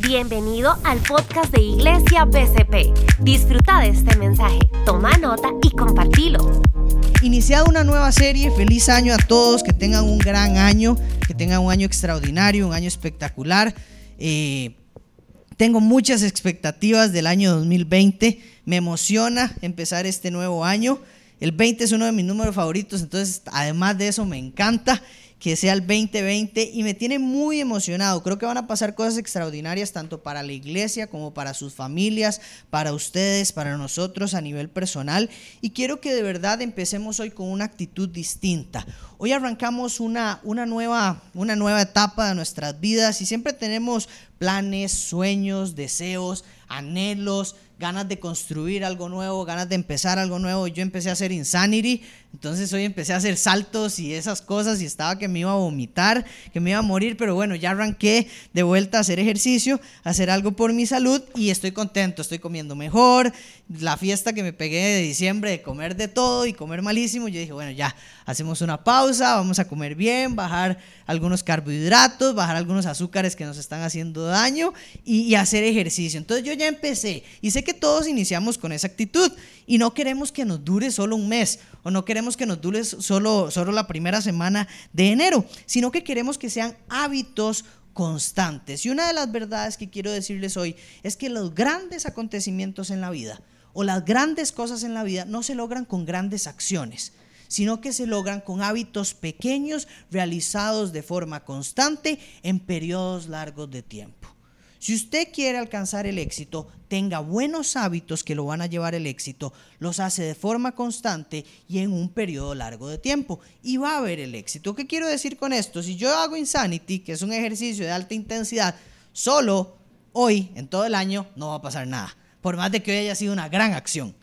Bienvenido al podcast de Iglesia BCP. Disfruta de este mensaje, toma nota y compartilo. Iniciado una nueva serie, feliz año a todos, que tengan un gran año, que tengan un año extraordinario, un año espectacular. Eh, tengo muchas expectativas del año 2020, me emociona empezar este nuevo año. El 20 es uno de mis números favoritos, entonces además de eso me encanta que sea el 2020 y me tiene muy emocionado. Creo que van a pasar cosas extraordinarias tanto para la iglesia como para sus familias, para ustedes, para nosotros a nivel personal. Y quiero que de verdad empecemos hoy con una actitud distinta. Hoy arrancamos una, una, nueva, una nueva etapa de nuestras vidas y siempre tenemos planes, sueños, deseos, anhelos ganas de construir algo nuevo, ganas de empezar algo nuevo. Yo empecé a hacer Insanity, entonces hoy empecé a hacer saltos y esas cosas y estaba que me iba a vomitar, que me iba a morir, pero bueno, ya arranqué de vuelta a hacer ejercicio, a hacer algo por mi salud y estoy contento, estoy comiendo mejor. La fiesta que me pegué de diciembre de comer de todo y comer malísimo, yo dije, bueno, ya, hacemos una pausa, vamos a comer bien, bajar algunos carbohidratos, bajar algunos azúcares que nos están haciendo daño y, y hacer ejercicio. Entonces yo ya empecé y sé que todos iniciamos con esa actitud y no queremos que nos dure solo un mes o no queremos que nos dure solo, solo la primera semana de enero, sino que queremos que sean hábitos constantes. Y una de las verdades que quiero decirles hoy es que los grandes acontecimientos en la vida o las grandes cosas en la vida no se logran con grandes acciones sino que se logran con hábitos pequeños realizados de forma constante en periodos largos de tiempo. Si usted quiere alcanzar el éxito, tenga buenos hábitos que lo van a llevar al éxito, los hace de forma constante y en un periodo largo de tiempo y va a haber el éxito. ¿Qué quiero decir con esto? Si yo hago Insanity, que es un ejercicio de alta intensidad, solo hoy, en todo el año, no va a pasar nada. Por más de que hoy haya sido una gran acción,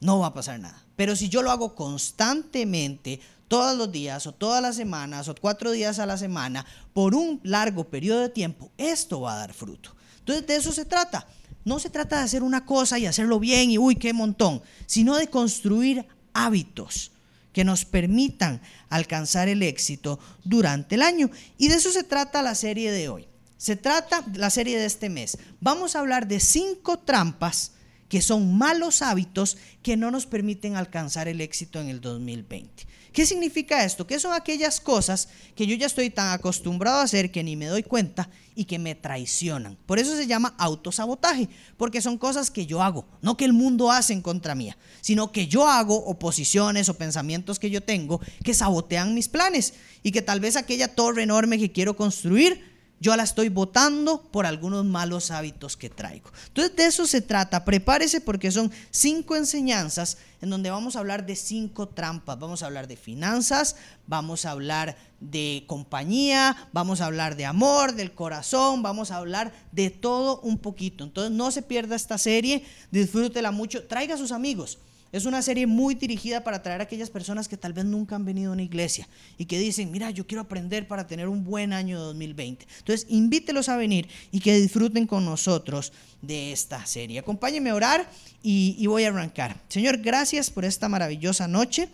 no va a pasar nada. Pero si yo lo hago constantemente, todos los días o todas las semanas o cuatro días a la semana por un largo periodo de tiempo, esto va a dar fruto. Entonces de eso se trata. No se trata de hacer una cosa y hacerlo bien y uy, qué montón, sino de construir hábitos que nos permitan alcanzar el éxito durante el año. Y de eso se trata la serie de hoy. Se trata la serie de este mes. Vamos a hablar de cinco trampas que son malos hábitos que no nos permiten alcanzar el éxito en el 2020. ¿Qué significa esto? Que son aquellas cosas que yo ya estoy tan acostumbrado a hacer que ni me doy cuenta y que me traicionan. Por eso se llama autosabotaje, porque son cosas que yo hago, no que el mundo hace en contra mía, sino que yo hago oposiciones o pensamientos que yo tengo que sabotean mis planes y que tal vez aquella torre enorme que quiero construir yo la estoy votando por algunos malos hábitos que traigo. Entonces de eso se trata. Prepárese porque son cinco enseñanzas en donde vamos a hablar de cinco trampas. Vamos a hablar de finanzas, vamos a hablar de compañía, vamos a hablar de amor, del corazón, vamos a hablar de todo un poquito. Entonces no se pierda esta serie, disfrútela mucho, traiga a sus amigos. Es una serie muy dirigida para atraer a aquellas personas que tal vez nunca han venido a una iglesia y que dicen, mira, yo quiero aprender para tener un buen año 2020. Entonces, invítelos a venir y que disfruten con nosotros de esta serie. Acompáñenme a orar y, voy a arrancar. Señor, gracias por esta maravillosa noche.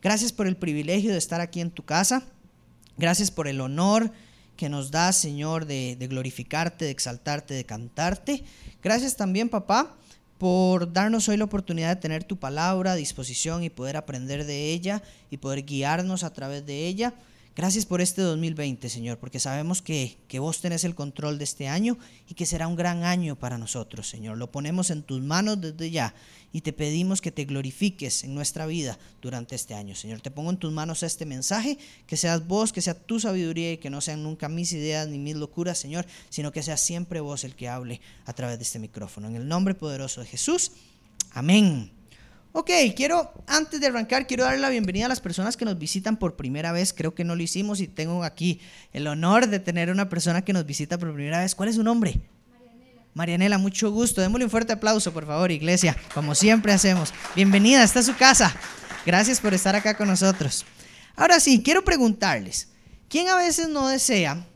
Gracias por el privilegio de estar aquí en tu casa. Gracias por el honor que nos das, Señor, de glorificarte, de exaltarte, de cantarte. Gracias también, papá por darnos hoy la oportunidad de tener tu palabra a disposición y poder aprender de ella y poder guiarnos a través de ella. Gracias por este 2020, Señor, porque sabemos que, que, vos tenés el control de este año y que será un gran año para nosotros, Señor. Lo ponemos en tus manos desde ya y te pedimos que te glorifiques en nuestra vida durante este año, Señor. Te pongo en tus manos este mensaje, que seas vos, que sea tu sabiduría y que no sean nunca mis ideas ni mis locuras, Señor, sino que sea siempre vos el que hable a través de este micrófono. En el nombre poderoso de Jesús. Amén. Ok, quiero, antes de arrancar, quiero darle la bienvenida a las personas que nos visitan por primera vez. Creo que no lo hicimos y tengo aquí el honor de tener una persona que nos visita por primera vez. ¿Cuál es su nombre? Marianela. Marianela, mucho gusto. Démosle un fuerte aplauso, por favor, iglesia, como siempre hacemos. Bienvenida, esta es su casa. Gracias por estar acá con nosotros. Ahora sí, quiero preguntarles, ¿quién a veces no desea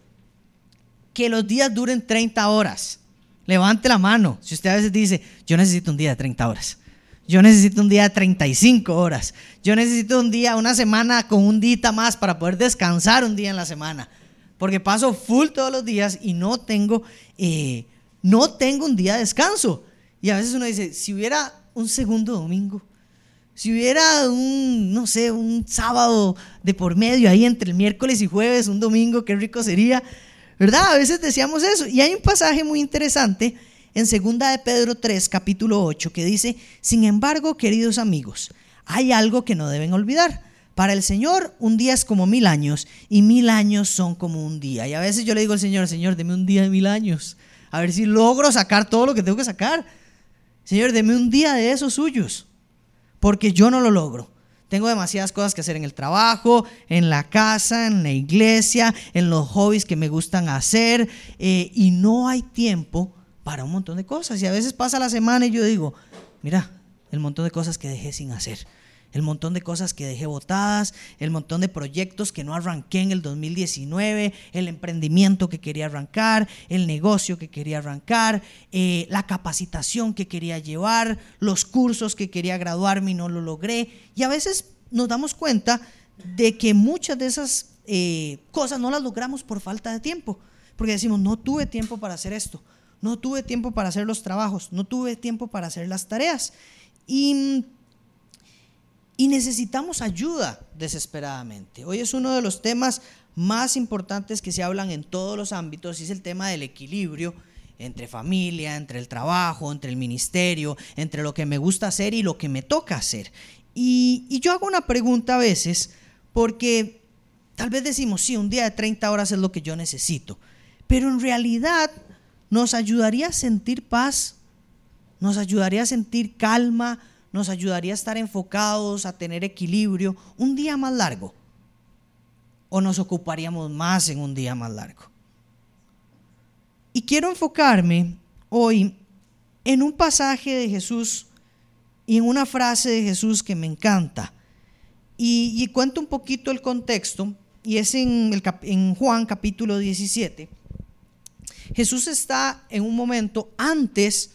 que los días duren 30 horas? Levante la mano. Si usted a veces dice, yo necesito un día de 30 horas. Yo necesito un día de 35 horas. Yo necesito un día, una semana con un día más para poder descansar un día en la semana. porque paso full todos los días y no tengo, eh, no tengo un día de descanso. Y a veces uno dice, si hubiera un segundo domingo, si hubiera un, no sé, un sábado de por medio ahí entre el miércoles y jueves, un domingo, qué rico sería, ¿verdad? A veces decíamos eso. Y hay un pasaje muy interesante en 2 de Pedro 3, capítulo 8, que dice, sin embargo, queridos amigos, hay algo que no deben olvidar. Para el Señor un día es como mil años y mil años son como un día. Y a veces yo le digo al Señor, Señor, deme un día de mil años. A ver si logro sacar todo lo que tengo que sacar. Señor, deme un día de esos suyos. Porque yo no lo logro. Tengo demasiadas cosas que hacer en el trabajo, en la casa, en la iglesia, en los hobbies que me gustan hacer. Eh, y no hay tiempo para un montón de cosas. Y a veces pasa la semana y yo digo, mira, el montón de cosas que dejé sin hacer el montón de cosas que dejé botadas, el montón de proyectos que no arranqué en el 2019, el emprendimiento que quería arrancar, el negocio que quería arrancar, eh, la capacitación que quería llevar, los cursos que quería graduarme y no lo logré. Y a veces nos damos cuenta de que muchas de esas eh, cosas no las logramos por falta de tiempo, porque decimos, no tuve tiempo para hacer esto, no tuve tiempo para hacer los trabajos, no tuve tiempo para hacer las tareas. Y y necesitamos ayuda desesperadamente. Hoy es uno de los temas más importantes que se hablan en todos los ámbitos y es el tema del equilibrio entre familia, entre el trabajo, entre el ministerio, entre lo que me gusta hacer y lo que me toca hacer. Y, yo hago una pregunta a veces porque tal vez decimos, sí, un día de 30 horas es lo que yo necesito, pero en realidad nos ayudaría a sentir paz, nos ayudaría a sentir calma, nos ayudaría a estar enfocados, a tener equilibrio, un día más largo? ¿O nos ocuparíamos más en un día más largo? Y quiero enfocarme hoy en un pasaje de Jesús y en una frase de Jesús que me encanta. Y, cuento un poquito el contexto, y es en, el, en Juan capítulo 17. Jesús está en un momento antes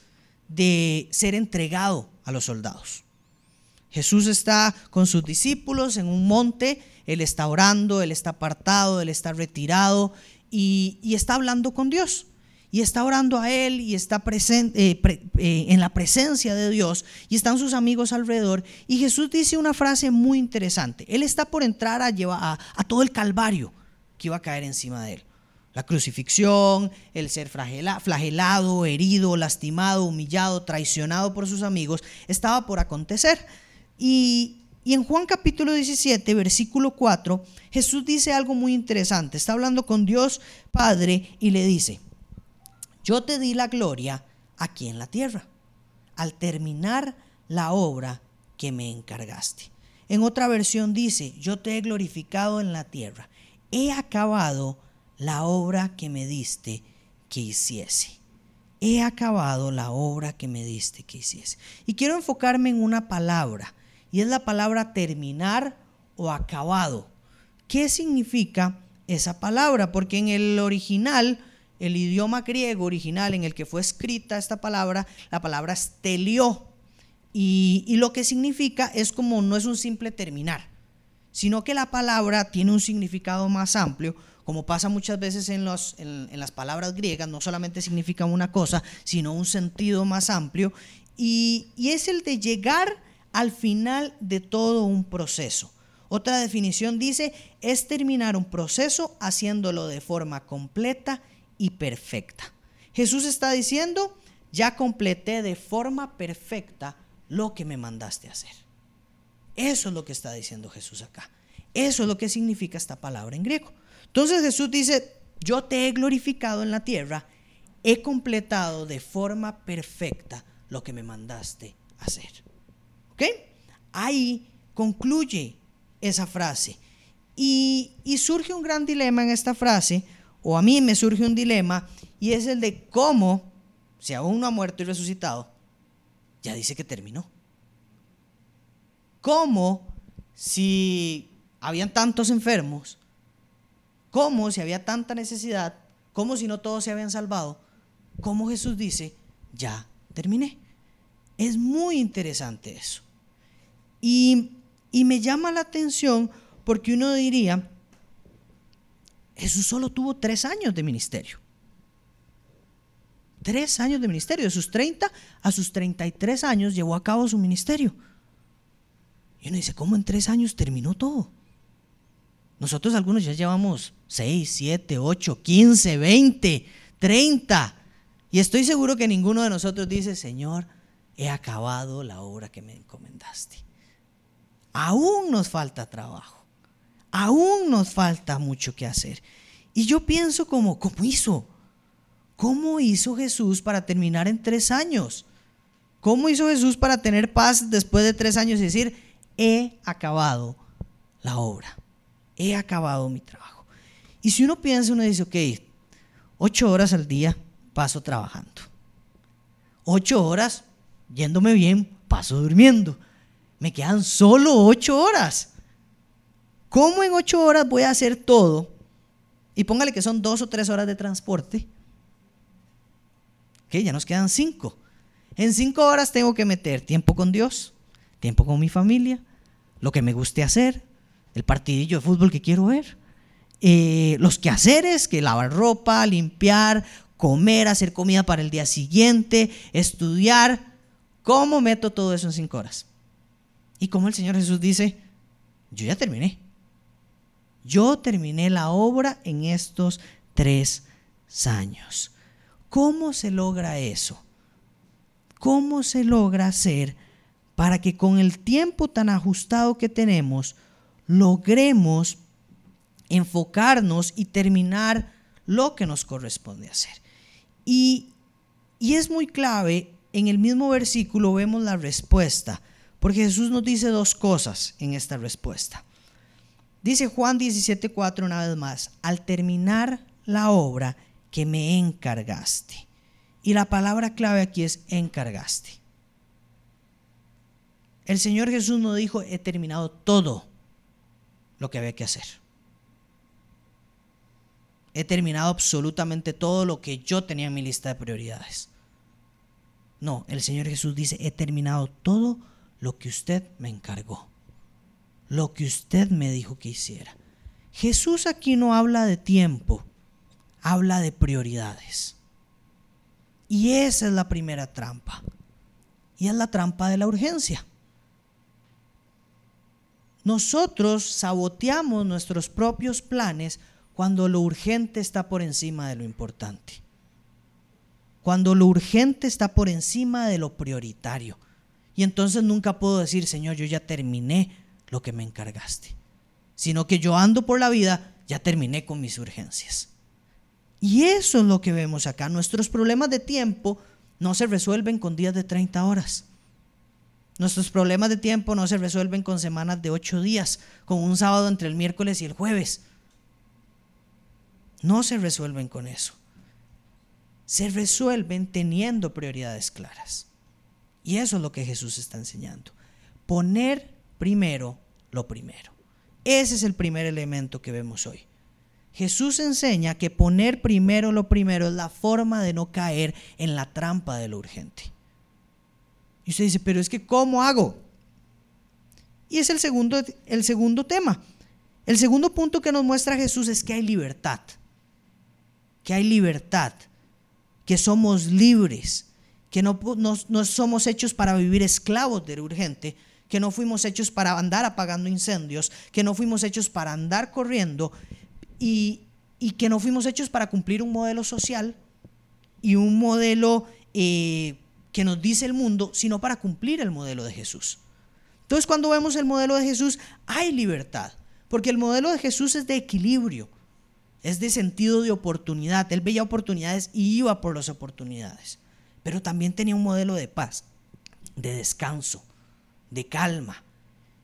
de ser entregado a los soldados. Jesús está con sus discípulos en un monte, Él está orando, Él está apartado, Él está retirado y, está hablando con Dios. Y está orando a Él y está eh, eh, en la presencia de Dios y están sus amigos alrededor. Y Jesús dice una frase muy interesante. Él está por entrar a, llevar, a todo el calvario que iba a caer encima de Él. La crucifixión, el ser flagelado, herido, lastimado, humillado, traicionado por sus amigos, estaba por acontecer. Y, en Juan capítulo 17, versículo 4, Jesús dice algo muy interesante. Está hablando con Dios Padre y le dice, yo te di la gloria aquí en la tierra, al terminar la obra que me encargaste. En otra versión dice, yo te he glorificado en la tierra, he acabado la obra que me diste que hiciese. He acabado la obra que me diste que hiciese. Y quiero enfocarme en una palabra, y es la palabra terminar o acabado. ¿Qué significa esa palabra? Porque en el original, el idioma griego original en el que fue escrita esta palabra, la palabra es telió. Y, y lo que significa es como no es un simple terminar, sino que la palabra tiene un significado más amplio como pasa muchas veces en, las palabras griegas, no solamente significan una cosa, sino un sentido más amplio, y, y es el de llegar al final de todo un proceso. Otra definición dice, es terminar un proceso haciéndolo de forma completa y perfecta. Jesús está diciendo, ya completé de forma perfecta lo que me mandaste a hacer. Eso es lo que está diciendo Jesús acá. Eso es lo que significa esta palabra en griego. Entonces Jesús dice, yo te he glorificado en la tierra, he completado de forma perfecta lo que me mandaste hacer. ¿Ok? Ahí concluye esa frase. Y, surge un gran dilema en esta frase, o a mí me surge un dilema, y es el de cómo, si aún no ha muerto y resucitado, ya dice que terminó. ¿Cómo, si habían tantos enfermos, ¿Cómo si había tanta necesidad? ¿Cómo si no todos se habían salvado? ¿Cómo Jesús dice, ya terminé? Es muy interesante eso. Y, me llama la atención porque uno diría, Jesús solo tuvo tres años de ministerio. Tres años de ministerio. De sus 30 a sus 33 años llevó a cabo su ministerio. Y uno dice, ¿cómo en tres años terminó todo? Nosotros algunos ya llevamos 6, 7, 8, 15, 20, 30. Y estoy seguro que ninguno de nosotros dice, Señor, he acabado la obra que me encomendaste. Aún nos falta trabajo. Aún nos falta mucho que hacer. Y yo pienso como, ¿cómo hizo? ¿Cómo hizo Jesús para terminar en tres años? ¿Cómo hizo Jesús para tener paz después de tres años y decir, he acabado la obra? He acabado mi trabajo. Y si uno piensa, uno dice, ok, ocho horas al día paso trabajando. Ocho horas, yéndome bien, paso durmiendo. Me quedan solo ocho horas. ¿Cómo en ocho horas voy a hacer todo? Y póngale que son dos o tres horas de transporte. Que ya nos quedan cinco. En cinco horas tengo que meter tiempo con Dios, tiempo con mi familia, lo que me guste hacer, el partidillo de fútbol que quiero ver, eh, los quehaceres, que lavar ropa, limpiar, comer, hacer comida para el día siguiente, estudiar. ¿Cómo meto todo eso en cinco horas? Y como el Señor Jesús dice, yo ya terminé. Yo terminé la obra en estos tres años. ¿Cómo se logra eso? ¿Cómo se logra hacer para que con el tiempo tan ajustado que tenemos logremos enfocarnos y terminar lo que nos corresponde hacer? Y, y es muy clave, en el mismo versículo vemos la respuesta, porque Jesús nos dice dos cosas en esta respuesta. Dice Juan 17:4 una vez más, al terminar la obra que me encargaste. Y la palabra clave aquí es encargaste. El Señor Jesús nos dijo, he terminado todo lo que había que hacer. He terminado absolutamente todo lo que yo tenía en mi lista de prioridades. No, el Señor Jesús dice, he terminado todo lo que usted me encargó lo que usted me dijo que hiciera. Jesús aquí no habla de tiempo, habla de prioridades. Y esa es la primera trampa. Y es la trampa de la urgencia. Nosotros saboteamos nuestros propios planes cuando lo urgente está por encima de lo importante. Cuando lo urgente está por encima de lo prioritario. Y entonces nunca puedo decir, Señor, yo ya terminé lo que me encargaste, sino que yo ando por la vida, ya terminé con mis urgencias. Y eso es lo que vemos acá. Nuestros problemas de tiempo no se resuelven con días de 30 horas. Nuestros problemas de tiempo no se resuelven con semanas de 8 días, con un sábado entre el miércoles y el jueves. No se resuelven con eso. Se resuelven teniendo prioridades claras. Y eso es lo que Jesús está enseñando. Poner primero lo primero. Ese es el primer elemento que vemos hoy. Jesús enseña que poner primero lo primero es la forma de no caer en la trampa de lo urgente. Y usted dice, pero es que ¿cómo hago? Y es el segundo, el segundo tema. El segundo punto que nos muestra Jesús es que hay libertad. Que hay libertad. Que somos libres. Que no, no, somos hechos para vivir esclavos de lo urgente, que no fuimos hechos para andar apagando incendios, que no fuimos hechos para andar corriendo y, que no fuimos hechos para cumplir un modelo social y un modelo eh, que nos dice el mundo, sino para cumplir el modelo de Jesús. Entonces cuando vemos el modelo de Jesús hay libertad, porque el modelo de Jesús es de equilibrio, es de sentido de oportunidad. Él veía oportunidades y iba por las oportunidades, pero también tenía un modelo de paz, de descanso, de calma.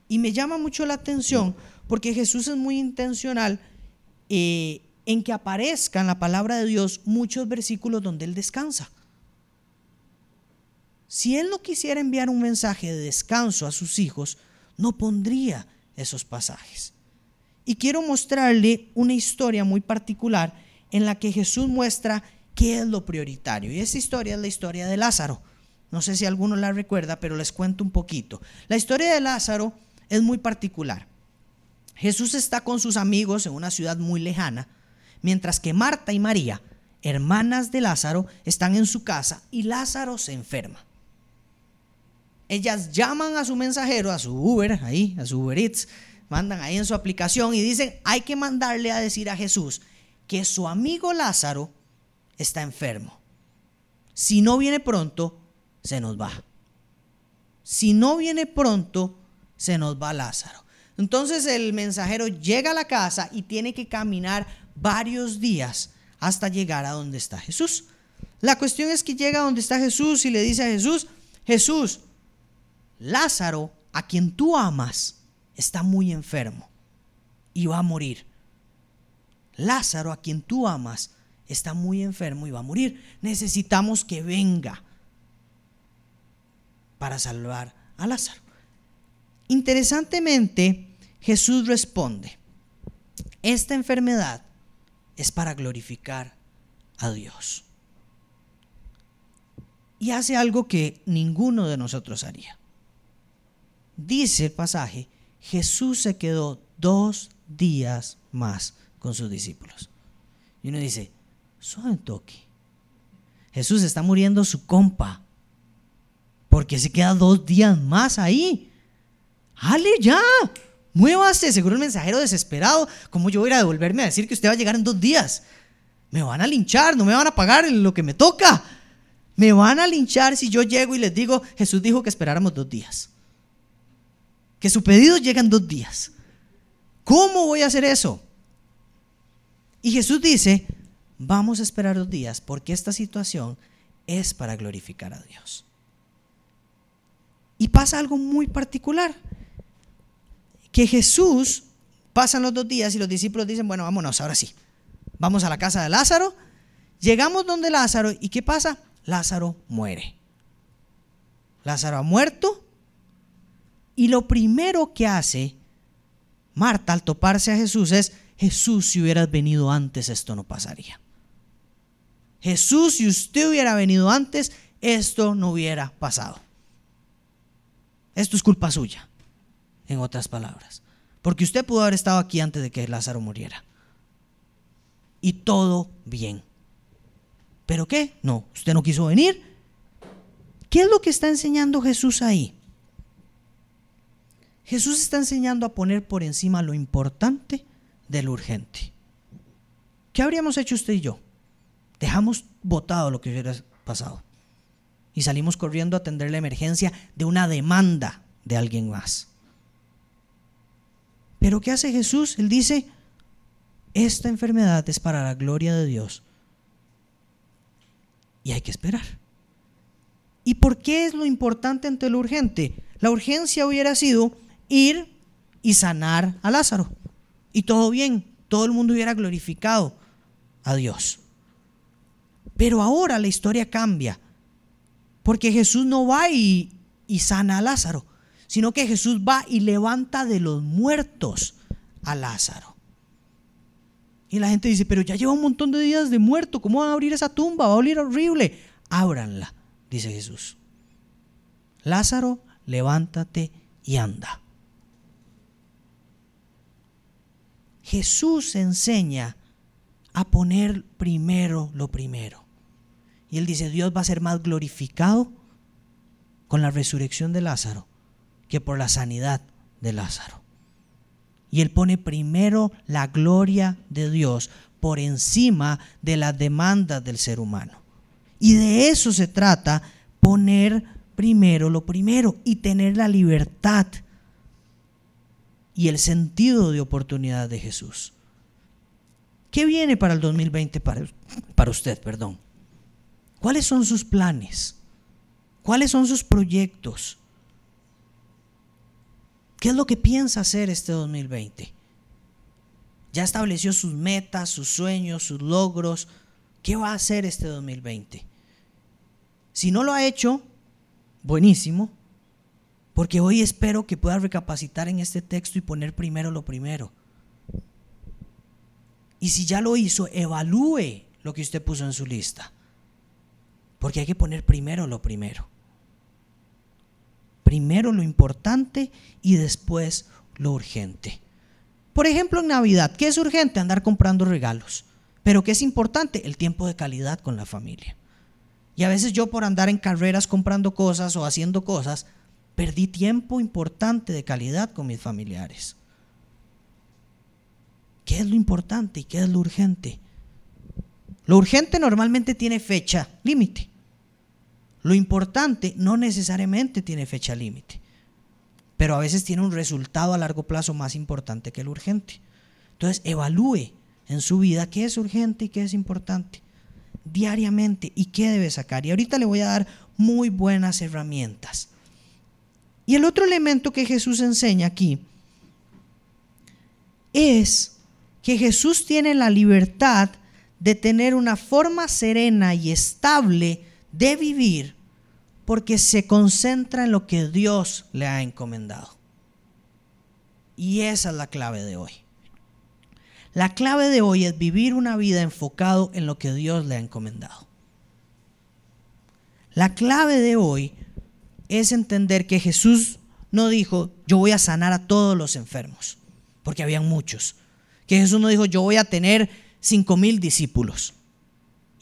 Y me llama mucho la atención porque Jesús es muy intencional eh, en que aparezca en la palabra de Dios muchos versículos donde Él descansa. Si Él no quisiera enviar un mensaje de descanso a sus hijos, no pondría esos pasajes. Y quiero mostrarle una historia muy particular en la que Jesús muestra qué es lo prioritario. Y esa historia es la historia de Lázaro. No sé si alguno la recuerda, pero les cuento un poquito. La historia de Lázaro es muy particular. Jesús está con sus amigos en una ciudad muy lejana mientras que Marta y María, hermanas de Lázaro, están en su casa y Lázaro se enferma. Ellas llaman a su mensajero, a su Uber, ahí, a su Uber Eats, mandan ahí en su aplicación y dicen, hay que mandarle a decir a Jesús que su amigo Lázaro está enfermo. Si no viene pronto, se nos va. Si no viene pronto, se nos va Lázaro. Entonces el mensajero llega a la casa y tiene que caminar varios días hasta llegar a donde está Jesús. La cuestión es que llega a donde está Jesús y le dice a Jesús, Jesús, Lázaro, a quien tú amas, está muy enfermo y va a morir. Lázaro, a quien tú amas, está muy enfermo y va a morir. Necesitamos que venga para salvar a Lázaro. Interesantemente, Jesús responde, esta enfermedad es para glorificar a Dios. Y hace algo que ninguno de nosotros haría. Dice el pasaje, Jesús se quedó dos días más con sus discípulos. Y uno dice, suave toque. Jesús está muriendo su compa. Porque se queda dos días más ahí. ¡Ale ya! Muévase, seguro el mensajero desesperado. ¿Cómo yo voy a devolverme a decir que usted va a llegar en dos días? Me van a linchar, no me van a pagar lo que me toca. Me van a linchar si yo llego y les digo, Jesús dijo que esperáramos dos días. Que su pedido llega en dos días. ¿Cómo voy a hacer eso? Y Jesús dice, vamos a esperar dos días porque esta situación es para glorificar a Dios. Y pasa algo muy particular que Jesús pasan los dos días y los discípulos dicen, bueno, vámonos, ahora sí. Vamos a la casa de Lázaro. Llegamos donde Lázaro y ¿qué pasa? Lázaro muere. Lázaro ha muerto y lo primero que hace Marta al toparse a Jesús es, Jesús, si hubieras venido antes, esto no pasaría. Jesús, si usted hubiera venido antes, esto no hubiera pasado. Esto es culpa suya en otras palabras. Porque usted pudo haber estado aquí antes de que Lázaro muriera. Y todo bien. ¿Pero qué? No, usted no quiso venir. ¿Qué es lo que está enseñando Jesús ahí? Jesús está enseñando a poner por encima lo importante de lo urgente. ¿Qué habríamos hecho usted y yo? Dejamos votado lo que hubiera pasado. Y salimos corriendo a atender la emergencia de una demanda de alguien más. Pero ¿qué hace Jesús? Él dice, esta enfermedad es para la gloria de Dios. Y hay que esperar. ¿Y por qué es lo importante ante lo urgente? La urgencia hubiera sido ir y sanar a Lázaro. Y todo bien, todo el mundo hubiera glorificado a Dios. Pero ahora la historia cambia. Porque Jesús no va y, y sana a Lázaro sino que Jesús va y levanta de los muertos a Lázaro. Y la gente dice, pero ya lleva un montón de días de muerto, ¿cómo van a abrir esa tumba? Va a oler horrible. Ábranla, dice Jesús. Lázaro, levántate y anda. Jesús enseña a poner primero lo primero. Y él dice, Dios va a ser más glorificado con la resurrección de Lázaro que por la sanidad de Lázaro. Y él pone primero la gloria de Dios por encima de las demandas del ser humano. Y de eso se trata, poner primero lo primero y tener la libertad y el sentido de oportunidad de Jesús. ¿Qué viene para el 2020 para, para usted, perdón? ¿Cuáles son sus planes? ¿Cuáles son sus proyectos? ¿Qué es lo que piensa hacer este 2020? Ya estableció sus metas, sus sueños, sus logros. ¿Qué va a hacer este 2020? Si no lo ha hecho, buenísimo, porque hoy espero que pueda recapacitar en este texto y poner primero lo primero. Y si ya lo hizo, evalúe lo que usted puso en su lista, porque hay que poner primero lo primero primero lo importante y después lo urgente. Por ejemplo, en Navidad, ¿qué es urgente? Andar comprando regalos. Pero ¿qué es importante? El tiempo de calidad con la familia. Y a veces yo por andar en carreras comprando cosas o haciendo cosas, perdí tiempo importante de calidad con mis familiares. ¿Qué es lo importante y qué es lo urgente? Lo urgente normalmente tiene fecha límite. Lo importante no necesariamente tiene fecha límite, pero a veces tiene un resultado a largo plazo más importante que lo urgente. Entonces, evalúe en su vida qué es urgente y qué es importante diariamente y qué debe sacar. Y ahorita le voy a dar muy buenas herramientas. Y el otro elemento que Jesús enseña aquí es que Jesús tiene la libertad de tener una forma serena y estable de vivir porque se concentra en lo que Dios le ha encomendado. Y esa es la clave de hoy. La clave de hoy es vivir una vida enfocado en lo que Dios le ha encomendado. La clave de hoy es entender que Jesús no dijo, yo voy a sanar a todos los enfermos, porque habían muchos. Que Jesús no dijo, yo voy a tener cinco mil discípulos.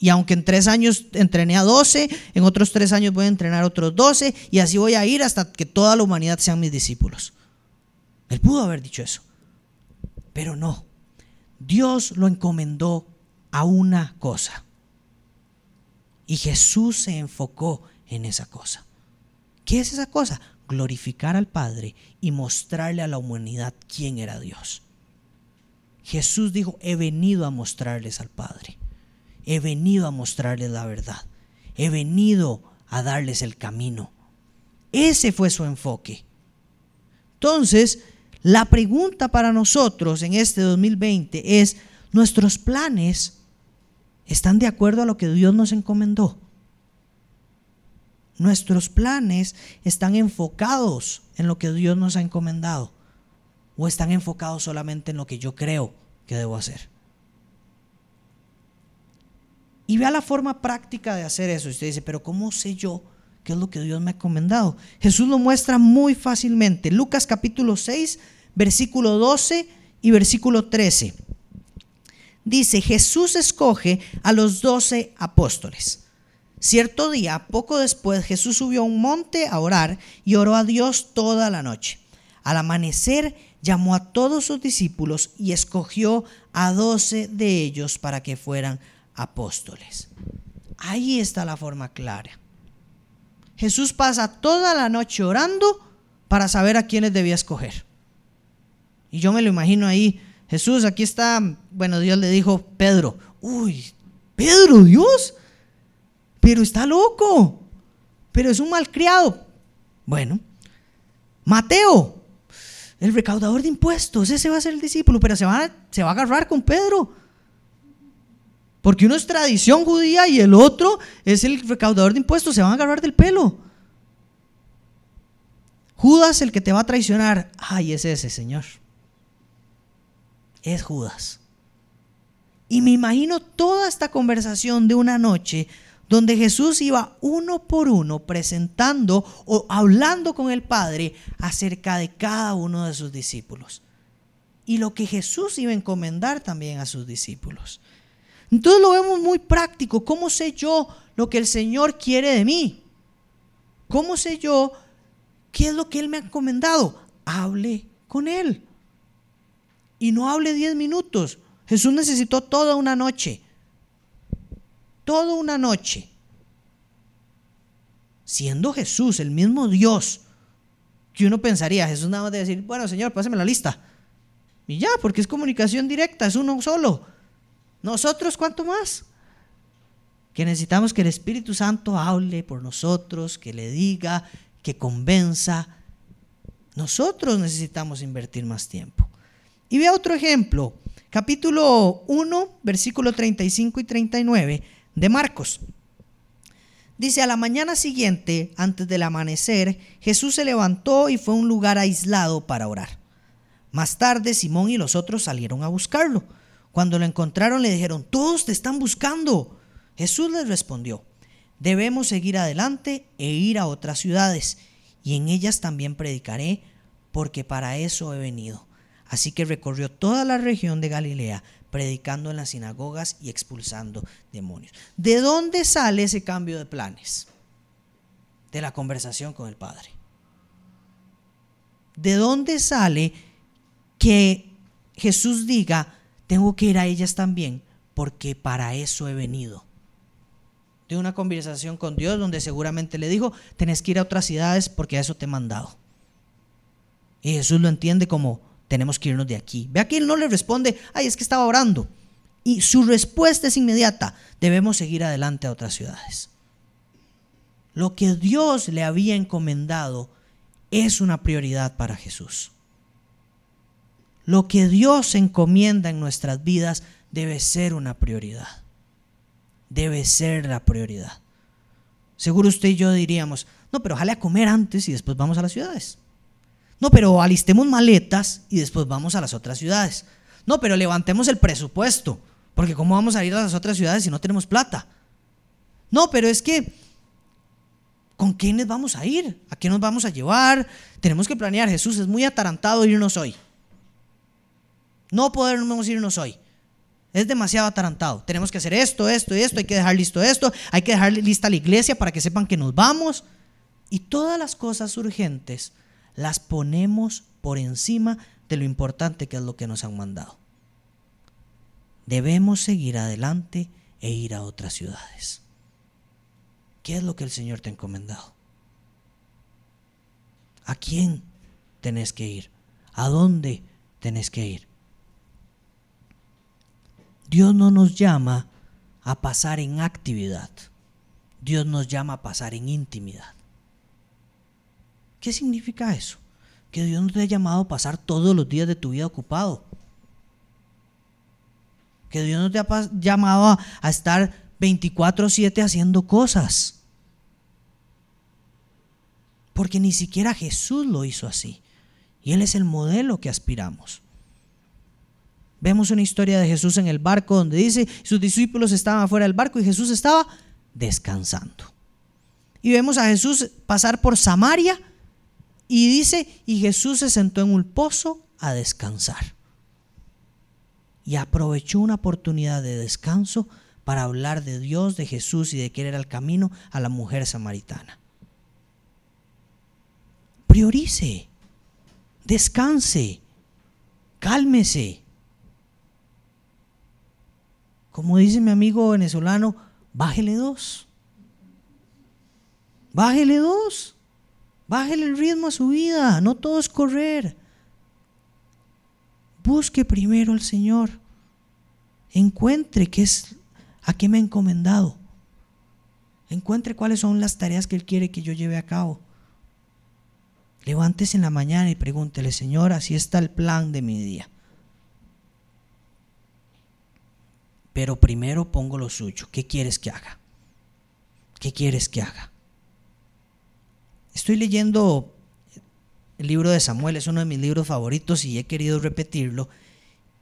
Y aunque en tres años entrené a doce, en otros tres años voy a entrenar a otros doce, y así voy a ir hasta que toda la humanidad sean mis discípulos. Él pudo haber dicho eso, pero no. Dios lo encomendó a una cosa. Y Jesús se enfocó en esa cosa. ¿Qué es esa cosa? Glorificar al Padre y mostrarle a la humanidad quién era Dios. Jesús dijo, he venido a mostrarles al Padre. He venido a mostrarles la verdad. He venido a darles el camino. Ese fue su enfoque. Entonces, la pregunta para nosotros en este 2020 es, ¿nuestros planes están de acuerdo a lo que Dios nos encomendó? Nuestros planes están enfocados en lo que Dios nos ha encomendado o están enfocados solamente en lo que yo creo que debo hacer. Y vea la forma práctica de hacer eso. Usted dice, pero ¿cómo sé yo qué es lo que Dios me ha encomendado? Jesús lo muestra muy fácilmente. Lucas capítulo 6, versículo 12 y versículo 13. Dice, Jesús escoge a los doce apóstoles. Cierto día, poco después, Jesús subió a un monte a orar y oró a Dios toda la noche. Al amanecer, llamó a todos sus discípulos y escogió a doce de ellos para que fueran apóstoles. Ahí está la forma clara. Jesús pasa toda la noche orando para saber a quiénes debía escoger. Y yo me lo imagino ahí, Jesús, aquí está, bueno, Dios le dijo, Pedro, uy, Pedro, Dios, pero está loco, pero es un malcriado. Bueno, Mateo, el recaudador de impuestos, ese va a ser el discípulo, pero se va, se va a agarrar con Pedro. Porque uno es tradición judía y el otro es el recaudador de impuestos, se van a agarrar del pelo. Judas, el que te va a traicionar, ay, es ese, Señor. Es Judas. Y me imagino toda esta conversación de una noche donde Jesús iba uno por uno presentando o hablando con el Padre acerca de cada uno de sus discípulos. Y lo que Jesús iba a encomendar también a sus discípulos. Entonces lo vemos muy práctico. ¿Cómo sé yo lo que el Señor quiere de mí? ¿Cómo sé yo qué es lo que Él me ha encomendado? Hable con Él. Y no hable diez minutos. Jesús necesitó toda una noche toda una noche, siendo Jesús el mismo Dios, que uno pensaría, Jesús nada más de decir, bueno Señor, pásame la lista. Y ya, porque es comunicación directa, es uno solo. Nosotros, ¿cuánto más? Que necesitamos que el Espíritu Santo hable por nosotros, que le diga, que convenza. Nosotros necesitamos invertir más tiempo. Y vea otro ejemplo, capítulo 1, versículo 35 y 39 de Marcos. Dice, a la mañana siguiente, antes del amanecer, Jesús se levantó y fue a un lugar aislado para orar. Más tarde, Simón y los otros salieron a buscarlo. Cuando lo encontraron le dijeron, todos te están buscando. Jesús les respondió, debemos seguir adelante e ir a otras ciudades, y en ellas también predicaré, porque para eso he venido. Así que recorrió toda la región de Galilea, predicando en las sinagogas y expulsando demonios. ¿De dónde sale ese cambio de planes? De la conversación con el Padre. ¿De dónde sale que Jesús diga, tengo que ir a ellas también, porque para eso he venido? De una conversación con Dios donde seguramente le dijo, tenés que ir a otras ciudades porque a eso te he mandado. Y Jesús lo entiende como, tenemos que irnos de aquí. Ve aquí, él no le responde, ay, es que estaba orando. Y su respuesta es inmediata, debemos seguir adelante a otras ciudades. Lo que Dios le había encomendado es una prioridad para Jesús. Lo que Dios encomienda en nuestras vidas debe ser una prioridad. Debe ser la prioridad. Seguro usted y yo diríamos, no, pero ojalá a comer antes y después vamos a las ciudades. No, pero alistemos maletas y después vamos a las otras ciudades. No, pero levantemos el presupuesto, porque ¿cómo vamos a ir a las otras ciudades si no tenemos plata? No, pero es que, ¿con quiénes vamos a ir? ¿A qué nos vamos a llevar? Tenemos que planear. Jesús es muy atarantado irnos hoy. No podemos irnos hoy. Es demasiado atarantado. Tenemos que hacer esto, esto y esto. Hay que dejar listo esto. Hay que dejar lista la iglesia para que sepan que nos vamos. Y todas las cosas urgentes las ponemos por encima de lo importante que es lo que nos han mandado. Debemos seguir adelante e ir a otras ciudades. ¿Qué es lo que el Señor te ha encomendado? ¿A quién tenés que ir? ¿A dónde tenés que ir? Dios no nos llama a pasar en actividad. Dios nos llama a pasar en intimidad. ¿Qué significa eso? Que Dios no te ha llamado a pasar todos los días de tu vida ocupado. Que Dios no te ha llamado a, estar 24/7 haciendo cosas. Porque ni siquiera Jesús lo hizo así. Y Él es el modelo que aspiramos. Vemos una historia de Jesús en el barco donde dice, sus discípulos estaban afuera del barco y Jesús estaba descansando. Y vemos a Jesús pasar por Samaria y dice, y Jesús se sentó en un pozo a descansar. Y aprovechó una oportunidad de descanso para hablar de Dios, de Jesús y de que era el camino a la mujer samaritana. Priorice, descanse, cálmese. Como dice mi amigo venezolano, bájele dos. Bájele dos. Bájele el ritmo a su vida, no todo es correr. Busque primero al Señor. Encuentre qué es a qué me ha encomendado. Encuentre cuáles son las tareas que Él quiere que yo lleve a cabo. Levántese en la mañana y pregúntele, Señor, así está el plan de mi día. Pero primero pongo lo suyo. ¿Qué quieres que haga? ¿Qué quieres que haga? Estoy leyendo el libro de Samuel, es uno de mis libros favoritos y he querido repetirlo.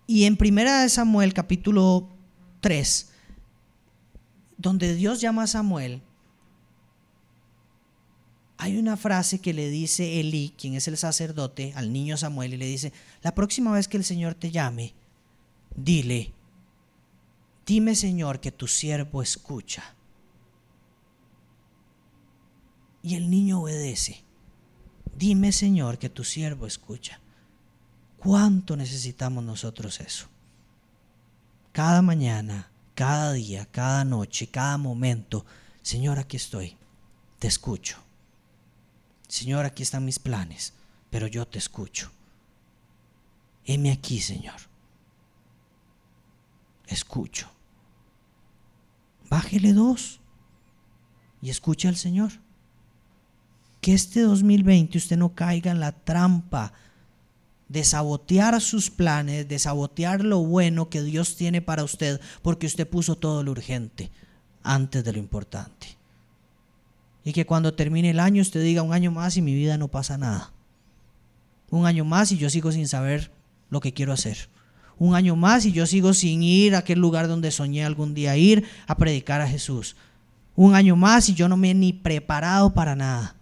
Y en Primera de Samuel, capítulo 3, donde Dios llama a Samuel, hay una frase que le dice Elí, quien es el sacerdote, al niño Samuel, y le dice, la próxima vez que el Señor te llame, dile, dime Señor que tu siervo escucha. Y el niño obedece. Dime, Señor, que tu siervo escucha. ¿Cuánto necesitamos nosotros eso? Cada mañana, cada día, cada noche, cada momento, Señor, aquí estoy, te escucho. Señor, aquí están mis planes, pero yo te escucho. Heme aquí, Señor. Escucho. Bájele dos y escuche al Señor que este 2020 usted no caiga en la trampa de sabotear sus planes, de sabotear lo bueno que Dios tiene para usted, porque usted puso todo lo urgente antes de lo importante. Y que cuando termine el año usted diga un año más y mi vida no pasa nada. Un año más y yo sigo sin saber lo que quiero hacer. Un año más y yo sigo sin ir a aquel lugar donde soñé algún día ir a predicar a Jesús. Un año más y yo no me he ni preparado para nada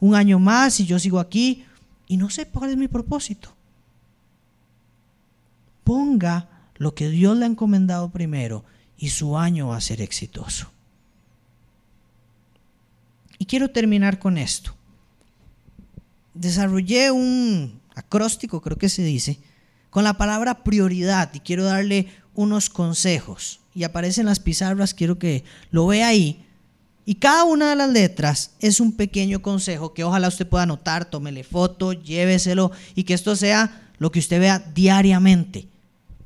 un año más y yo sigo aquí y no sé cuál es mi propósito. Ponga lo que Dios le ha encomendado primero y su año va a ser exitoso. Y quiero terminar con esto. Desarrollé un acróstico, creo que se dice, con la palabra prioridad y quiero darle unos consejos. Y aparecen las pizarras, quiero que lo vea ahí. Y cada una de las letras es un pequeño consejo que ojalá usted pueda anotar, tómele foto, lléveselo y que esto sea lo que usted vea diariamente.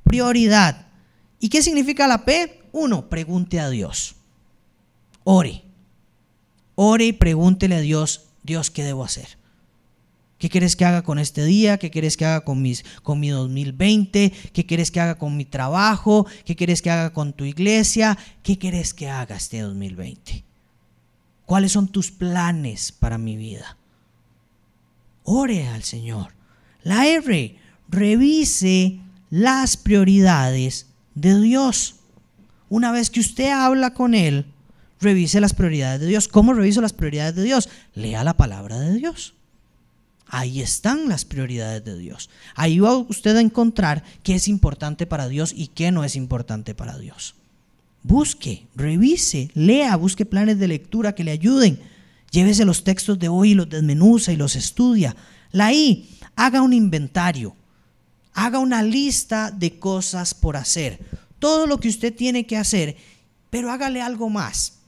Prioridad. ¿Y qué significa la P? Uno, pregunte a Dios. Ore. Ore y pregúntele a Dios, Dios, ¿qué debo hacer? ¿Qué quieres que haga con este día? ¿Qué quieres que haga con, mis, con mi 2020? ¿Qué quieres que haga con mi trabajo? ¿Qué quieres que haga con tu iglesia? ¿Qué quieres que haga este 2020? ¿Cuáles son tus planes para mi vida? Ore al Señor. La R, revise las prioridades de Dios. Una vez que usted habla con Él, revise las prioridades de Dios. ¿Cómo reviso las prioridades de Dios? Lea la palabra de Dios. Ahí están las prioridades de Dios. Ahí va usted a encontrar qué es importante para Dios y qué no es importante para Dios. Busque, revise, lea, busque planes de lectura que le ayuden. Llévese los textos de hoy y los desmenuza y los estudia. La I, haga un inventario. Haga una lista de cosas por hacer. Todo lo que usted tiene que hacer, pero hágale algo más.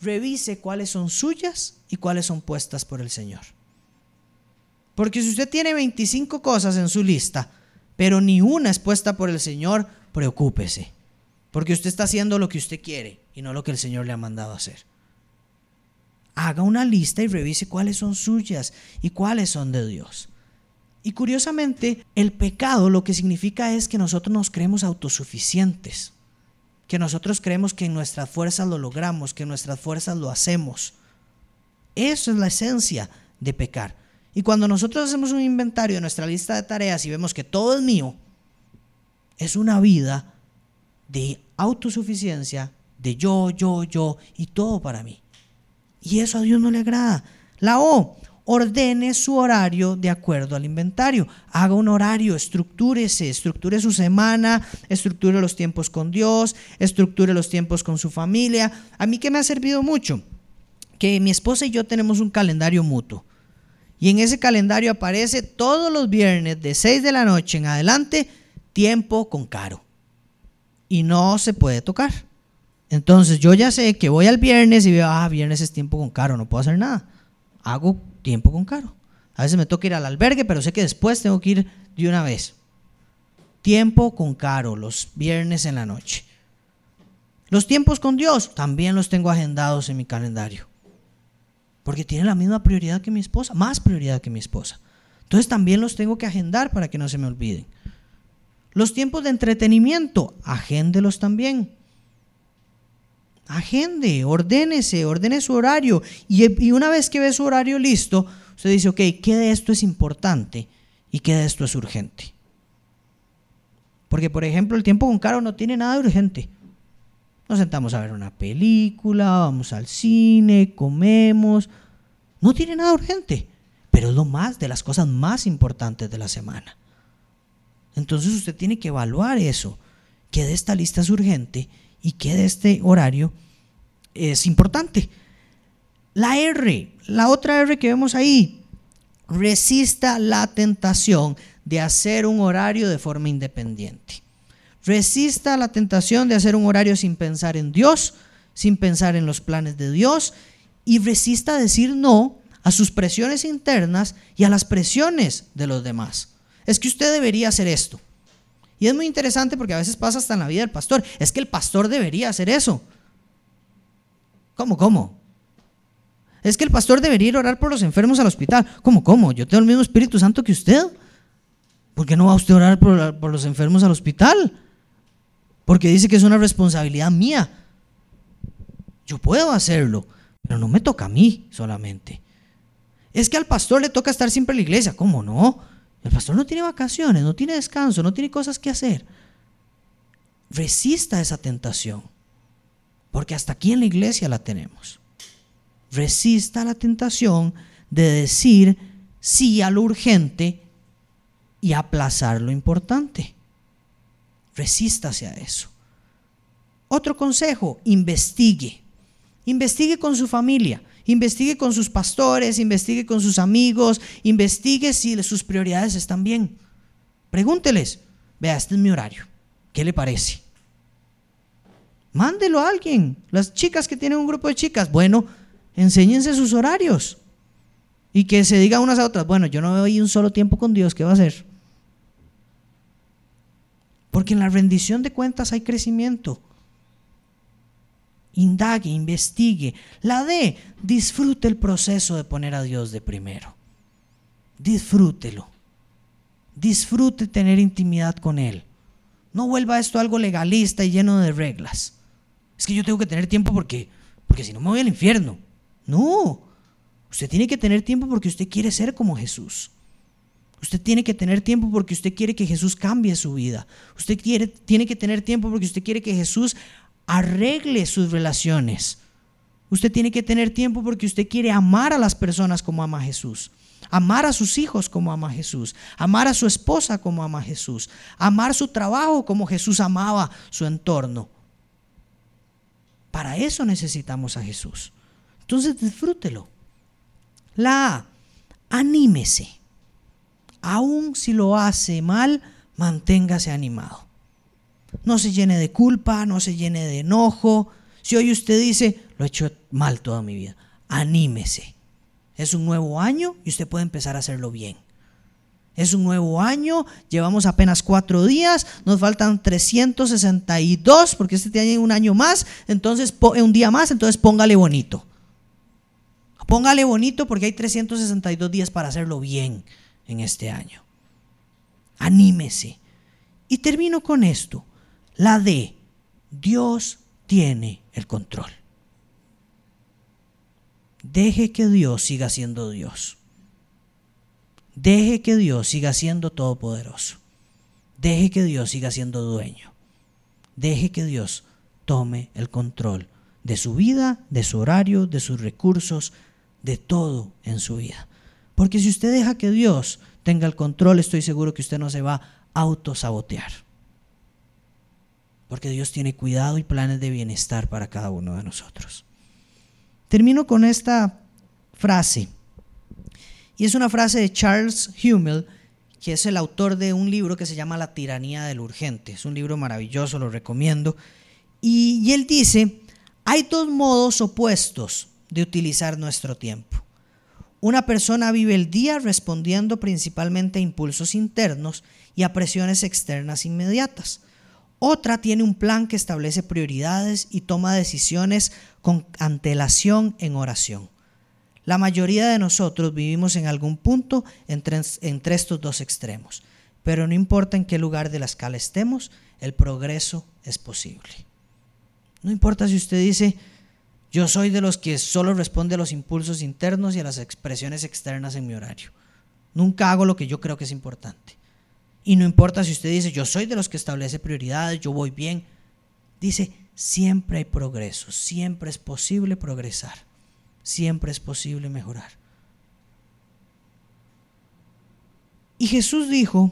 Revise cuáles son suyas y cuáles son puestas por el Señor. Porque si usted tiene 25 cosas en su lista, pero ni una es puesta por el Señor, preocúpese. Porque usted está haciendo lo que usted quiere y no lo que el Señor le ha mandado hacer. Haga una lista y revise cuáles son suyas y cuáles son de Dios. Y curiosamente, el pecado lo que significa es que nosotros nos creemos autosuficientes, que nosotros creemos que en nuestras fuerzas lo logramos, que en nuestras fuerzas lo hacemos. Eso es la esencia de pecar. Y cuando nosotros hacemos un inventario de nuestra lista de tareas y vemos que todo es mío, es una vida de autosuficiencia, de yo, yo, yo y todo para mí. Y eso a Dios no le agrada. La O, ordene su horario de acuerdo al inventario. Haga un horario, estructúrese, estructure su semana, estructure los tiempos con Dios, estructure los tiempos con su familia. A mí que me ha servido mucho, que mi esposa y yo tenemos un calendario mutuo. Y en ese calendario aparece todos los viernes de 6 de la noche en adelante, tiempo con Caro. Y no se puede tocar. Entonces yo ya sé que voy al viernes y veo, ah, viernes es tiempo con Caro, no puedo hacer nada. Hago tiempo con Caro. A veces me toca ir al albergue, pero sé que después tengo que ir de una vez. Tiempo con Caro, los viernes en la noche. Los tiempos con Dios también los tengo agendados en mi calendario. Porque tiene la misma prioridad que mi esposa, más prioridad que mi esposa. Entonces también los tengo que agendar para que no se me olviden. Los tiempos de entretenimiento, agéndelos también. Agende, ordénese, ordene su horario. Y, una vez que ve su horario listo, usted dice, ok, ¿qué de esto es importante y qué de esto es urgente? Porque, por ejemplo, el tiempo con Caro no tiene nada de urgente. Nos sentamos a ver una película, vamos al cine, comemos. No tiene nada urgente, pero es lo más de las cosas más importantes de la semana. Entonces usted tiene que evaluar eso, qué de esta lista es urgente y qué de este horario es importante. La R, la otra R que vemos ahí, resista la tentación de hacer un horario de forma independiente. Resista la tentación de hacer un horario sin pensar en Dios, sin pensar en los planes de Dios y resista decir no a sus presiones internas y a las presiones de los demás. Es que usted debería hacer esto. Y es muy interesante porque a veces pasa hasta en la vida del pastor. Es que el pastor debería hacer eso. ¿Cómo, cómo? Es que el pastor debería ir a orar por los enfermos al hospital. ¿Cómo, cómo? Yo tengo el mismo Espíritu Santo que usted. ¿Por qué no va usted a orar por, por los enfermos al hospital? porque dice que es una responsabilidad mía. Yo puedo hacerlo, pero no me toca a mí solamente. Es que al pastor le toca estar siempre en la iglesia. ¿Cómo no? El pastor no tiene vacaciones, no tiene descanso, no tiene cosas que hacer. Resista esa tentación, porque hasta aquí en la iglesia la tenemos. Resista la tentación de decir sí a lo urgente y aplazar lo importante. Resístase a eso. Otro consejo, investigue. Investigue con su familia, investigue con sus pastores, investigue con sus amigos, investigue si sus prioridades están bien. Pregúnteles, vea, este es mi horario, ¿qué le parece? Mándelo a alguien. Las chicas que tienen un grupo de chicas, bueno, enséñense sus horarios. Y que se digan unas a otras, bueno, yo no veo un solo tiempo con Dios, ¿qué va a hacer? Porque en la rendición de cuentas hay crecimiento. Indague, investigue. La D, disfrute el proceso de poner a Dios de primero. Disfrútelo. Disfrute tener intimidad con Él. No vuelva esto algo legalista y lleno de reglas. Es que yo tengo que tener tiempo porque, porque si no me voy al infierno. No. Usted tiene que tener tiempo porque usted quiere ser como Jesús. Usted tiene que tener tiempo porque usted quiere que Jesús cambie su vida. Usted quiere, tiene que tener tiempo porque usted quiere que Jesús arregle sus relaciones. Usted tiene que tener tiempo porque usted quiere amar a las personas como ama Jesús. Amar a sus hijos como ama Jesús. Amar a su esposa como ama Jesús. Amar su trabajo como Jesús amaba su entorno. Para eso necesitamos a Jesús. Entonces disfrútelo. La A, anímese aun si lo hace mal, manténgase animado. No se llene de culpa, no se llene de enojo. Si hoy usted dice, lo he hecho mal toda mi vida, anímese. Es un nuevo año y usted puede empezar a hacerlo bien. Es un nuevo año, llevamos apenas cuatro días, nos faltan 362 porque este tiene un año más, entonces un día más, entonces póngale bonito. Póngale bonito porque hay 362 días para hacerlo bien en este año. Anímese. Y termino con esto. La D. Dios tiene el control. Deje que Dios siga siendo Dios. Deje que Dios siga siendo todopoderoso. Deje que Dios siga siendo dueño. Deje que Dios tome el control de su vida, de su horario, de sus recursos, de todo en su vida. Porque si usted deja que Dios tenga el control, estoy seguro que usted no se va a autosabotear. Porque Dios tiene cuidado y planes de bienestar para cada uno de nosotros. Termino con esta frase. Y es una frase de Charles Hummel, que es el autor de un libro que se llama La tiranía del urgente. Es un libro maravilloso, lo recomiendo. Y, y él dice, hay dos modos opuestos de utilizar nuestro tiempo. Una persona vive el día respondiendo principalmente a impulsos internos y a presiones externas inmediatas. Otra tiene un plan que establece prioridades y toma decisiones con antelación en oración. La mayoría de nosotros vivimos en algún punto entre, entre, estos dos extremos, pero no importa en qué lugar de la escala estemos, el progreso es posible. No importa si usted dice, yo soy de los que solo responde a los impulsos internos y a las expresiones externas en mi horario. Nunca hago lo que yo creo que es importante. Y no importa si usted dice, yo soy de los que establece prioridades, yo voy bien. Dice, siempre hay progreso, siempre es posible progresar, siempre es posible mejorar. Y Jesús dijo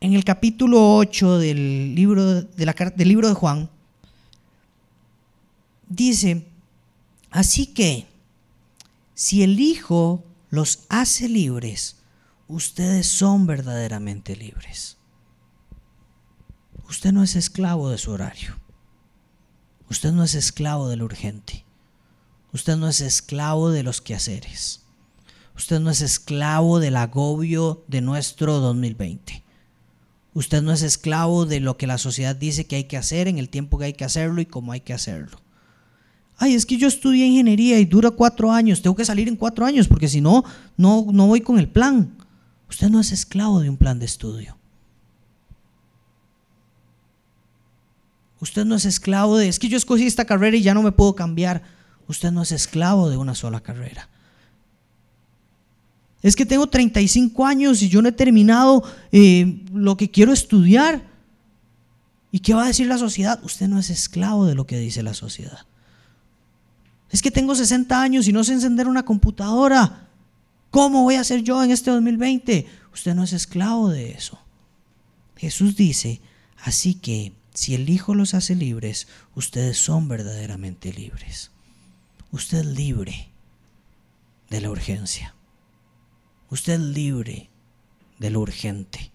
en el capítulo 8 del libro de, la, del libro de Juan, dice, Así que, si el Hijo los hace libres, ustedes son verdaderamente libres. Usted no es esclavo de su horario. Usted no es esclavo del urgente. Usted no es esclavo de los quehaceres. Usted no es esclavo del agobio de nuestro 2020. Usted no es esclavo de lo que la sociedad dice que hay que hacer en el tiempo que hay que hacerlo y cómo hay que hacerlo ay, es que yo estudié ingeniería y dura cuatro años, tengo que salir en cuatro años porque si no, no, no voy con el plan. Usted no es esclavo de un plan de estudio. Usted no es esclavo de, es que yo escogí esta carrera y ya no me puedo cambiar. Usted no es esclavo de una sola carrera. Es que tengo 35 años y yo no he terminado eh, lo que quiero estudiar. ¿Y qué va a decir la sociedad? Usted no es esclavo de lo que dice la sociedad. Es que tengo 60 años y no sé encender una computadora. ¿Cómo voy a ser yo en este 2020? Usted no es esclavo de eso. Jesús dice, Así que si el Hijo los hace libres, ustedes son verdaderamente libres. Usted libre de la urgencia. Usted libre de lo urgente.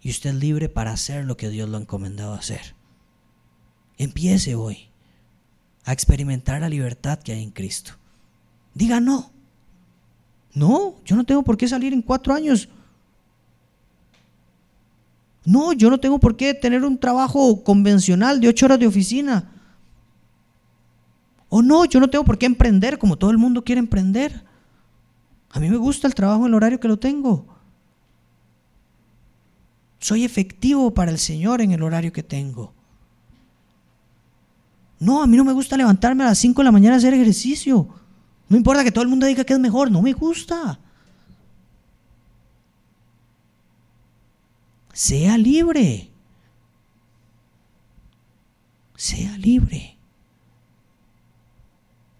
Y usted libre para hacer lo que Dios lo ha encomendado a hacer. Empiece hoy a experimentar la libertad que hay en Cristo. Diga no. No, yo no tengo por qué salir en cuatro años. No, yo no tengo por qué tener un trabajo convencional de ocho horas de oficina. O no, yo no tengo por qué emprender como todo el mundo quiere emprender. A mí me gusta el trabajo en el horario que lo tengo. Soy efectivo para el Señor en el horario que tengo. No, a mí no me gusta levantarme a las 5 de la mañana a hacer ejercicio. No importa que todo el mundo diga que es mejor, no me gusta. Sea libre. Sea libre.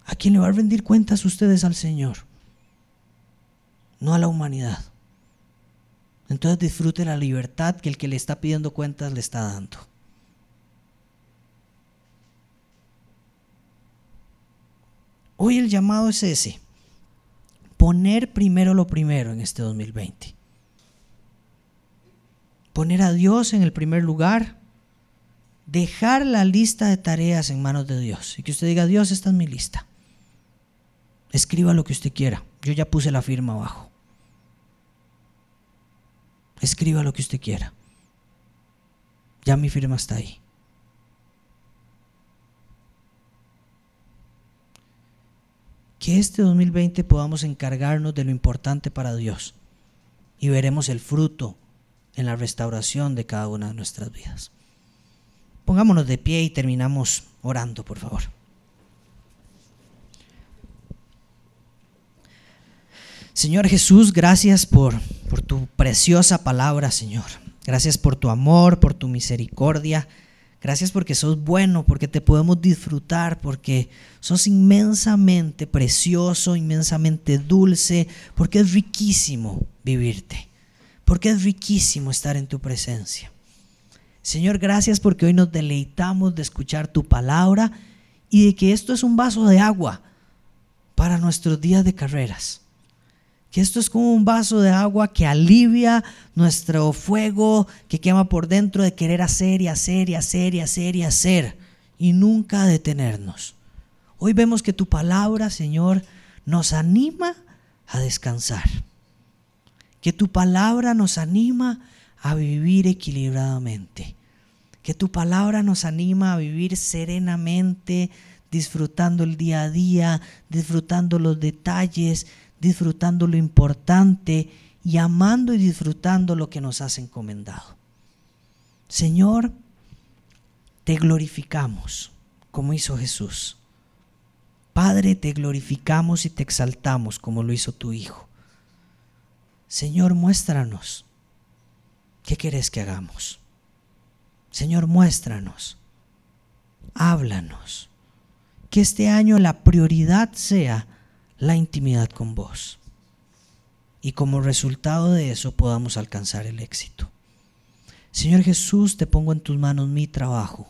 ¿A quién le va a rendir cuentas ustedes al Señor? No a la humanidad. Entonces disfrute la libertad que el que le está pidiendo cuentas le está dando. Hoy el llamado es ese. Poner primero lo primero en este 2020. Poner a Dios en el primer lugar. Dejar la lista de tareas en manos de Dios. Y que usted diga, Dios, esta es mi lista. Escriba lo que usted quiera. Yo ya puse la firma abajo. Escriba lo que usted quiera. Ya mi firma está ahí. Que este 2020 podamos encargarnos de lo importante para Dios y veremos el fruto en la restauración de cada una de nuestras vidas. Pongámonos de pie y terminamos orando, por favor. Señor Jesús, gracias por, por tu preciosa palabra, Señor. Gracias por tu amor, por tu misericordia. Gracias porque sos bueno, porque te podemos disfrutar, porque sos inmensamente precioso, inmensamente dulce, porque es riquísimo vivirte, porque es riquísimo estar en tu presencia. Señor, gracias porque hoy nos deleitamos de escuchar tu palabra y de que esto es un vaso de agua para nuestros días de carreras que esto es como un vaso de agua que alivia nuestro fuego que quema por dentro de querer hacer y hacer y hacer y hacer y hacer y nunca detenernos. Hoy vemos que tu palabra, Señor, nos anima a descansar. Que tu palabra nos anima a vivir equilibradamente. Que tu palabra nos anima a vivir serenamente, disfrutando el día a día, disfrutando los detalles, disfrutando lo importante y amando y disfrutando lo que nos has encomendado. Señor, te glorificamos como hizo Jesús. Padre, te glorificamos y te exaltamos como lo hizo tu Hijo. Señor, muéstranos qué querés que hagamos. Señor, muéstranos, háblanos. Que este año la prioridad sea la intimidad con vos. Y como resultado de eso podamos alcanzar el éxito. Señor Jesús, te pongo en tus manos mi trabajo.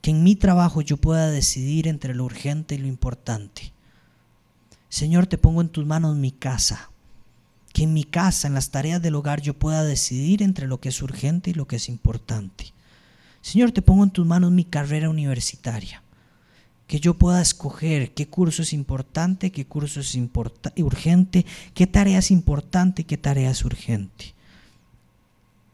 Que en mi trabajo yo pueda decidir entre lo urgente y lo importante. Señor, te pongo en tus manos mi casa. Que en mi casa, en las tareas del hogar, yo pueda decidir entre lo que es urgente y lo que es importante. Señor, te pongo en tus manos mi carrera universitaria que yo pueda escoger qué curso es importante, qué curso es urgente, qué tarea es importante, qué tarea es urgente.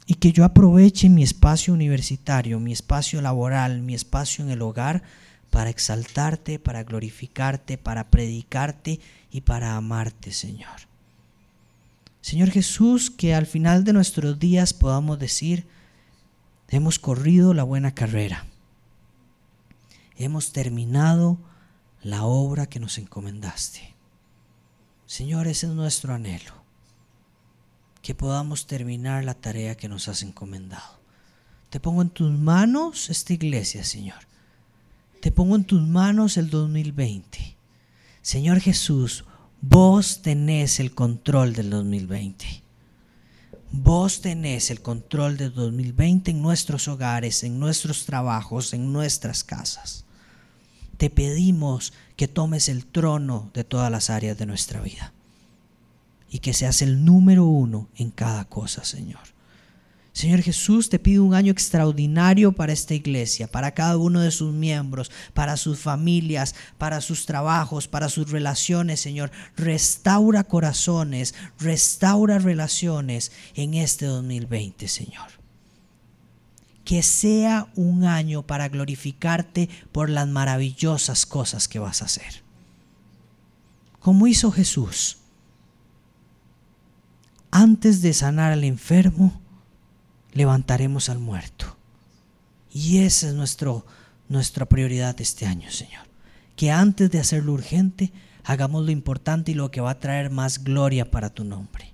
Y que yo aproveche mi espacio universitario, mi espacio laboral, mi espacio en el hogar para exaltarte, para glorificarte, para predicarte y para amarte, Señor. Señor Jesús, que al final de nuestros días podamos decir, hemos corrido la buena carrera hemos terminado la obra que nos encomendaste. Señor, ese es nuestro anhelo, que podamos terminar la tarea que nos has encomendado. Te pongo en tus manos esta iglesia, Señor. Te pongo en tus manos el 2020. Señor Jesús, vos tenés el control del 2020. Vos tenés el control del 2020 en nuestros hogares, en nuestros trabajos, en nuestras casas. Te pedimos que tomes el trono de todas las áreas de nuestra vida y que seas el número uno en cada cosa, Señor. Señor Jesús, te pido un año extraordinario para esta iglesia, para cada uno de sus miembros, para sus familias, para sus trabajos, para sus relaciones, Señor. Restaura corazones, restaura relaciones en este 2020, Señor. Que sea un año para glorificarte por las maravillosas cosas que vas a hacer. Como hizo Jesús. Antes de sanar al enfermo, levantaremos al muerto. Y esa es nuestro, nuestra prioridad este año, Señor. Que antes de hacer lo urgente, hagamos lo importante y lo que va a traer más gloria para tu nombre.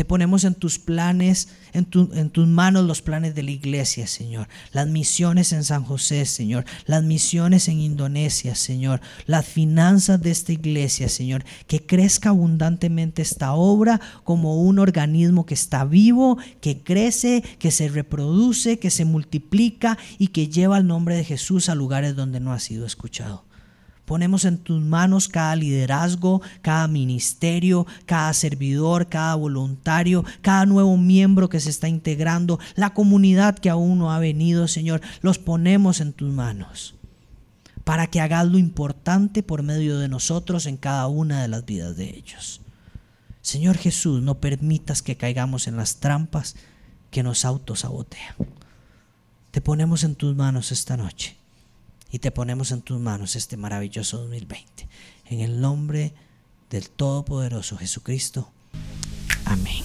Te ponemos en tus planes, en, en, tus manos los planes de la iglesia, Señor. Las misiones en San José, Señor. Las misiones en Indonesia, Señor. Las finanzas de esta iglesia, Señor. Que crezca abundantemente esta obra como un organismo que está vivo, que crece, que se reproduce, que se multiplica y que lleva el nombre de Jesús a lugares donde no ha sido escuchado. Ponemos en tus manos cada liderazgo, cada ministerio, cada servidor, cada voluntario, cada nuevo miembro que se está integrando, la comunidad que aún no ha venido, Señor. Los ponemos en tus manos para que hagas lo importante por medio de nosotros en cada una de las vidas de ellos. Señor Jesús, no permitas que caigamos en las trampas que nos autosabotean. Te ponemos en tus manos esta noche y te ponemos en tus manos este maravilloso 2020. En el nombre del Todopoderoso Jesucristo. Amén.